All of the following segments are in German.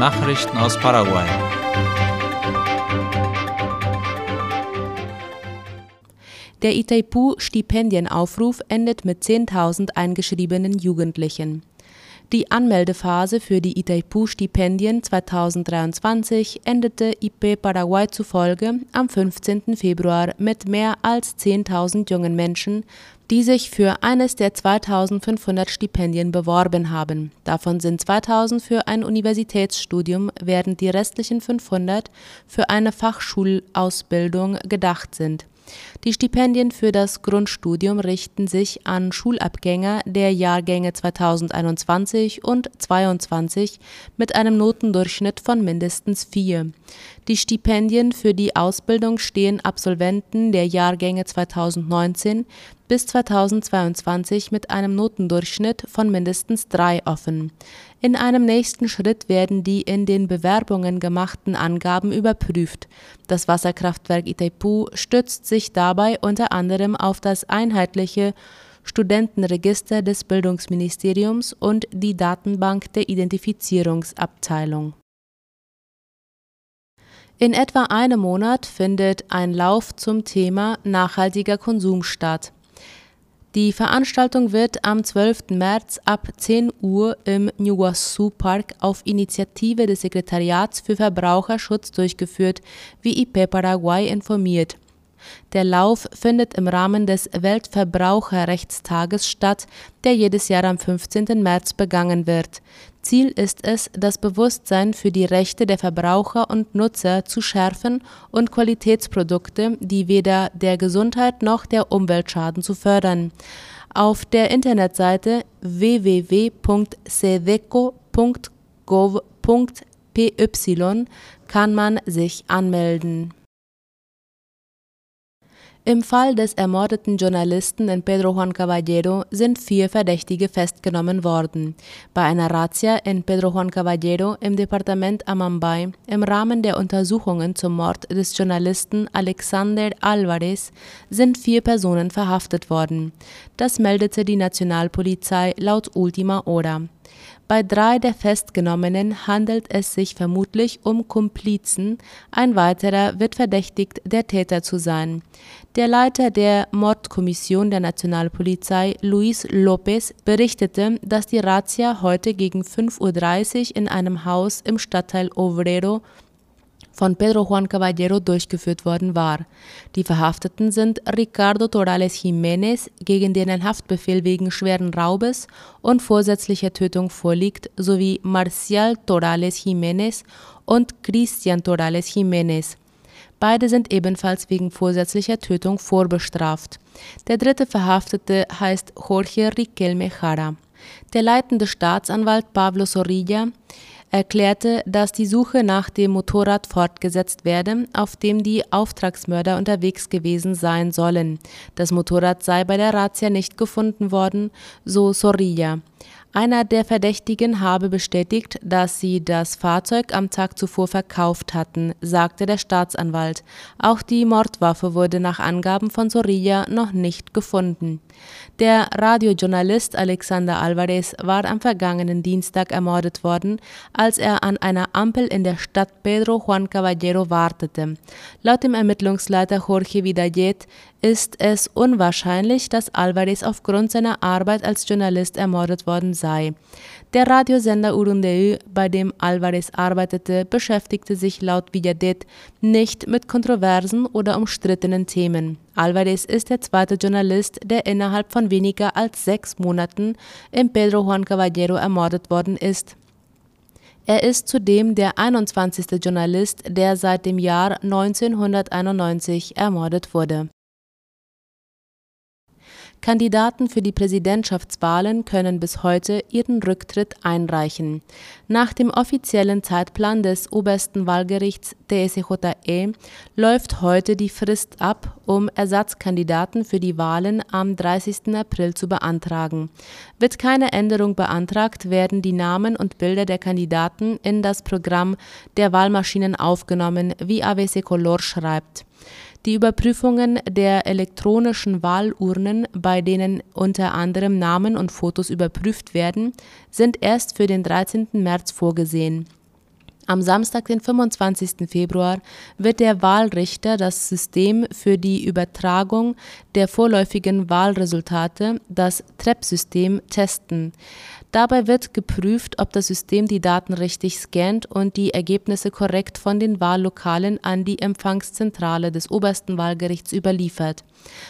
Nachrichten aus Paraguay. Der Itaipu-Stipendienaufruf endet mit 10.000 eingeschriebenen Jugendlichen. Die Anmeldephase für die Itaipu-Stipendien 2023 endete IP Paraguay zufolge am 15. Februar mit mehr als 10.000 jungen Menschen, die sich für eines der 2500 Stipendien beworben haben. Davon sind 2000 für ein Universitätsstudium, während die restlichen 500 für eine Fachschulausbildung gedacht sind. Die Stipendien für das Grundstudium richten sich an Schulabgänger der Jahrgänge 2021 und 2022 mit einem Notendurchschnitt von mindestens 4. Die Stipendien für die Ausbildung stehen Absolventen der Jahrgänge 2019 bis 2022 mit einem Notendurchschnitt von mindestens 3 offen. In einem nächsten Schritt werden die in den Bewerbungen gemachten Angaben überprüft. Das Wasserkraftwerk Itaipu stützt sich dabei unter anderem auf das einheitliche Studentenregister des Bildungsministeriums und die Datenbank der Identifizierungsabteilung. In etwa einem Monat findet ein Lauf zum Thema nachhaltiger Konsum statt. Die Veranstaltung wird am 12. März ab 10 Uhr im Nuwasu Park auf Initiative des Sekretariats für Verbraucherschutz durchgeführt, wie IP Paraguay informiert. Der Lauf findet im Rahmen des Weltverbraucherrechtstages statt, der jedes Jahr am 15. März begangen wird. Ziel ist es, das Bewusstsein für die Rechte der Verbraucher und Nutzer zu schärfen und Qualitätsprodukte, die weder der Gesundheit noch der Umwelt schaden, zu fördern. Auf der Internetseite www.sedeco.gov.py kann man sich anmelden. Im Fall des ermordeten Journalisten in Pedro Juan Caballero sind vier Verdächtige festgenommen worden. Bei einer Razzia in Pedro Juan Caballero im Departement Amambay im Rahmen der Untersuchungen zum Mord des Journalisten Alexander Alvarez sind vier Personen verhaftet worden. Das meldete die Nationalpolizei laut Ultima Hora. Bei drei der Festgenommenen handelt es sich vermutlich um Komplizen, ein weiterer wird verdächtigt, der Täter zu sein. Der Leiter der Mordkommission der Nationalpolizei, Luis López, berichtete, dass die Razzia heute gegen 5.30 Uhr in einem Haus im Stadtteil Obrero von Pedro Juan Caballero durchgeführt worden war. Die Verhafteten sind Ricardo Torales Jiménez, gegen den ein Haftbefehl wegen schweren Raubes und vorsätzlicher Tötung vorliegt, sowie Marcial Torales Jiménez und Cristian Torales Jiménez. Beide sind ebenfalls wegen vorsätzlicher Tötung vorbestraft. Der dritte Verhaftete heißt Jorge Riquelme Jara. Der leitende Staatsanwalt Pablo Zorrilla erklärte, dass die Suche nach dem Motorrad fortgesetzt werde, auf dem die Auftragsmörder unterwegs gewesen sein sollen. Das Motorrad sei bei der Razzia nicht gefunden worden, so Sorrilla. Einer der Verdächtigen habe bestätigt, dass sie das Fahrzeug am Tag zuvor verkauft hatten, sagte der Staatsanwalt. Auch die Mordwaffe wurde nach Angaben von Sorilla noch nicht gefunden. Der Radiojournalist Alexander Alvarez war am vergangenen Dienstag ermordet worden, als er an einer Ampel in der Stadt Pedro Juan Caballero wartete. Laut dem Ermittlungsleiter Jorge Vidallet ist es unwahrscheinlich, dass Alvarez aufgrund seiner Arbeit als Journalist ermordet worden sei. Der Radiosender Urundeu, bei dem Alvarez arbeitete, beschäftigte sich laut Villadet nicht mit kontroversen oder umstrittenen Themen. Alvarez ist der zweite Journalist, der innerhalb von weniger als sechs Monaten in Pedro Juan Caballero ermordet worden ist. Er ist zudem der 21. Journalist, der seit dem Jahr 1991 ermordet wurde. Kandidaten für die Präsidentschaftswahlen können bis heute ihren Rücktritt einreichen. Nach dem offiziellen Zeitplan des obersten Wahlgerichts TSJE läuft heute die Frist ab, um Ersatzkandidaten für die Wahlen am 30. April zu beantragen. Wird keine Änderung beantragt, werden die Namen und Bilder der Kandidaten in das Programm der Wahlmaschinen aufgenommen, wie AWC Color schreibt. Die Überprüfungen der elektronischen Wahlurnen, bei denen unter anderem Namen und Fotos überprüft werden, sind erst für den 13. März vorgesehen. Am Samstag, den 25. Februar, wird der Wahlrichter das System für die Übertragung der vorläufigen Wahlresultate, das TREP-System, testen. Dabei wird geprüft, ob das System die Daten richtig scannt und die Ergebnisse korrekt von den Wahllokalen an die Empfangszentrale des obersten Wahlgerichts überliefert.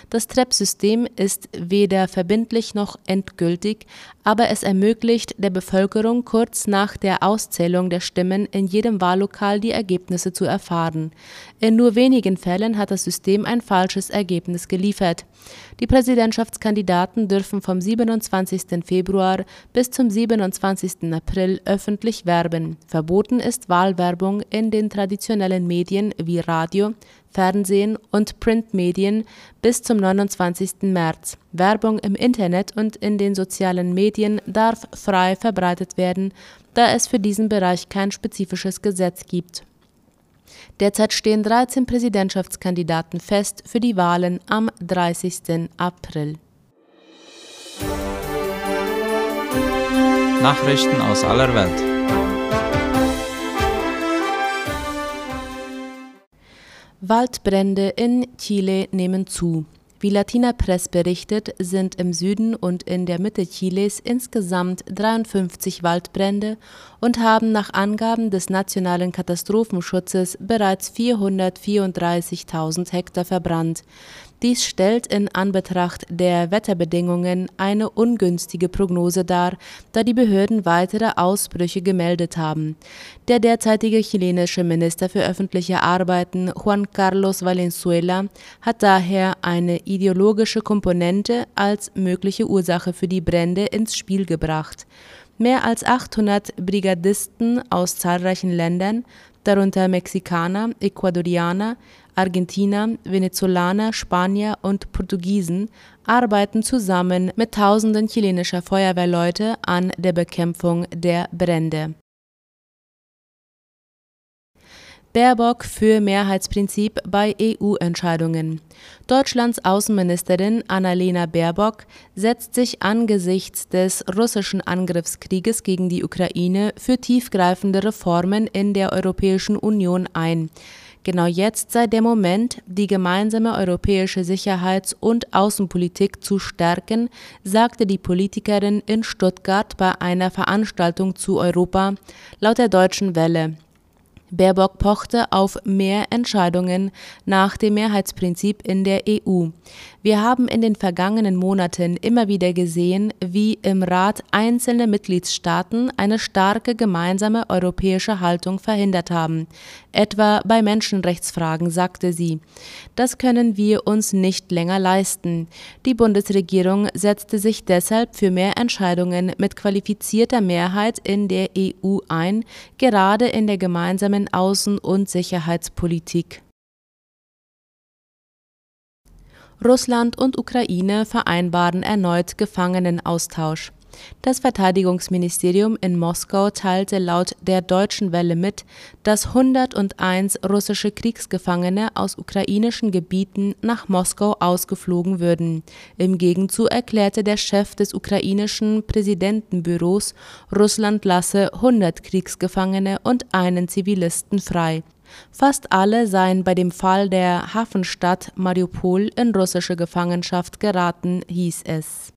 Das TREP-System ist weder verbindlich noch endgültig, aber es ermöglicht der Bevölkerung kurz nach der Auszählung der Stimmen in jedem Wahllokal die Ergebnisse zu erfahren. In nur wenigen Fällen hat das System ein falsches Ergebnis geliefert. Die Präsidentschaftskandidaten dürfen vom 27. Februar bis zum 27. April öffentlich werben. Verboten ist Wahlwerbung in den traditionellen Medien wie Radio, Fernsehen und Printmedien bis zum 29. März. Werbung im Internet und in den sozialen Medien darf frei verbreitet werden, da es für diesen Bereich kein spezifisches Gesetz gibt. Derzeit stehen 13 Präsidentschaftskandidaten fest für die Wahlen am 30. April. Nachrichten aus aller Welt. Waldbrände in Chile nehmen zu. Wie Latina Press berichtet, sind im Süden und in der Mitte Chiles insgesamt 53 Waldbrände und haben nach Angaben des Nationalen Katastrophenschutzes bereits 434.000 Hektar verbrannt. Dies stellt in Anbetracht der Wetterbedingungen eine ungünstige Prognose dar, da die Behörden weitere Ausbrüche gemeldet haben. Der derzeitige chilenische Minister für öffentliche Arbeiten Juan Carlos Valenzuela hat daher eine ideologische Komponente als mögliche Ursache für die Brände ins Spiel gebracht. Mehr als 800 Brigadisten aus zahlreichen Ländern, darunter Mexikaner, Ecuadorianer, Argentiner, Venezolaner, Spanier und Portugiesen arbeiten zusammen mit Tausenden chilenischer Feuerwehrleute an der Bekämpfung der Brände. Baerbock für Mehrheitsprinzip bei EU-Entscheidungen. Deutschlands Außenministerin Annalena Baerbock setzt sich angesichts des russischen Angriffskrieges gegen die Ukraine für tiefgreifende Reformen in der Europäischen Union ein. Genau jetzt sei der Moment, die gemeinsame europäische Sicherheits- und Außenpolitik zu stärken, sagte die Politikerin in Stuttgart bei einer Veranstaltung zu Europa, laut der Deutschen Welle. Baerbock pochte auf mehr Entscheidungen nach dem Mehrheitsprinzip in der EU. Wir haben in den vergangenen Monaten immer wieder gesehen, wie im Rat einzelne Mitgliedstaaten eine starke gemeinsame europäische Haltung verhindert haben, etwa bei Menschenrechtsfragen, sagte sie. Das können wir uns nicht länger leisten. Die Bundesregierung setzte sich deshalb für mehr Entscheidungen mit qualifizierter Mehrheit in der EU ein, gerade in der gemeinsamen Außen- und Sicherheitspolitik. Russland und Ukraine vereinbaren erneut Gefangenenaustausch. Das Verteidigungsministerium in Moskau teilte laut der Deutschen Welle mit, dass 101 russische Kriegsgefangene aus ukrainischen Gebieten nach Moskau ausgeflogen würden. Im Gegenzug erklärte der Chef des ukrainischen Präsidentenbüros, Russland lasse 100 Kriegsgefangene und einen Zivilisten frei. Fast alle seien bei dem Fall der Hafenstadt Mariupol in russische Gefangenschaft geraten, hieß es.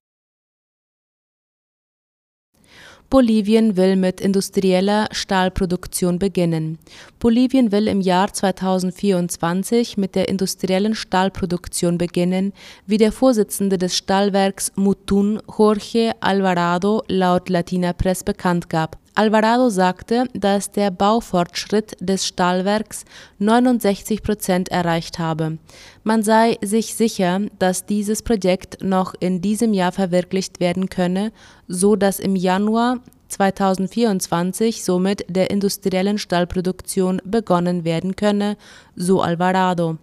Bolivien will mit industrieller Stahlproduktion beginnen. Bolivien will im Jahr 2024 mit der industriellen Stahlproduktion beginnen, wie der Vorsitzende des Stahlwerks Mutun, Jorge Alvarado, laut Latina Press bekannt gab. Alvarado sagte, dass der Baufortschritt des Stahlwerks 69 Prozent erreicht habe. Man sei sich sicher, dass dieses Projekt noch in diesem Jahr verwirklicht werden könne, so dass im Januar 2024 somit der industriellen Stahlproduktion begonnen werden könne, so Alvarado.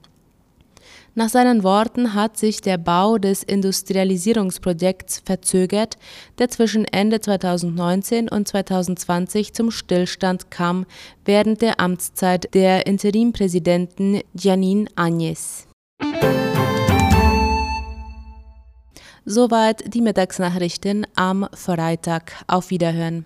Nach seinen Worten hat sich der Bau des Industrialisierungsprojekts verzögert, der zwischen Ende 2019 und 2020 zum Stillstand kam während der Amtszeit der Interimpräsidenten Janine Agnes. Soweit die Mittagsnachrichten am Freitag. Auf Wiederhören.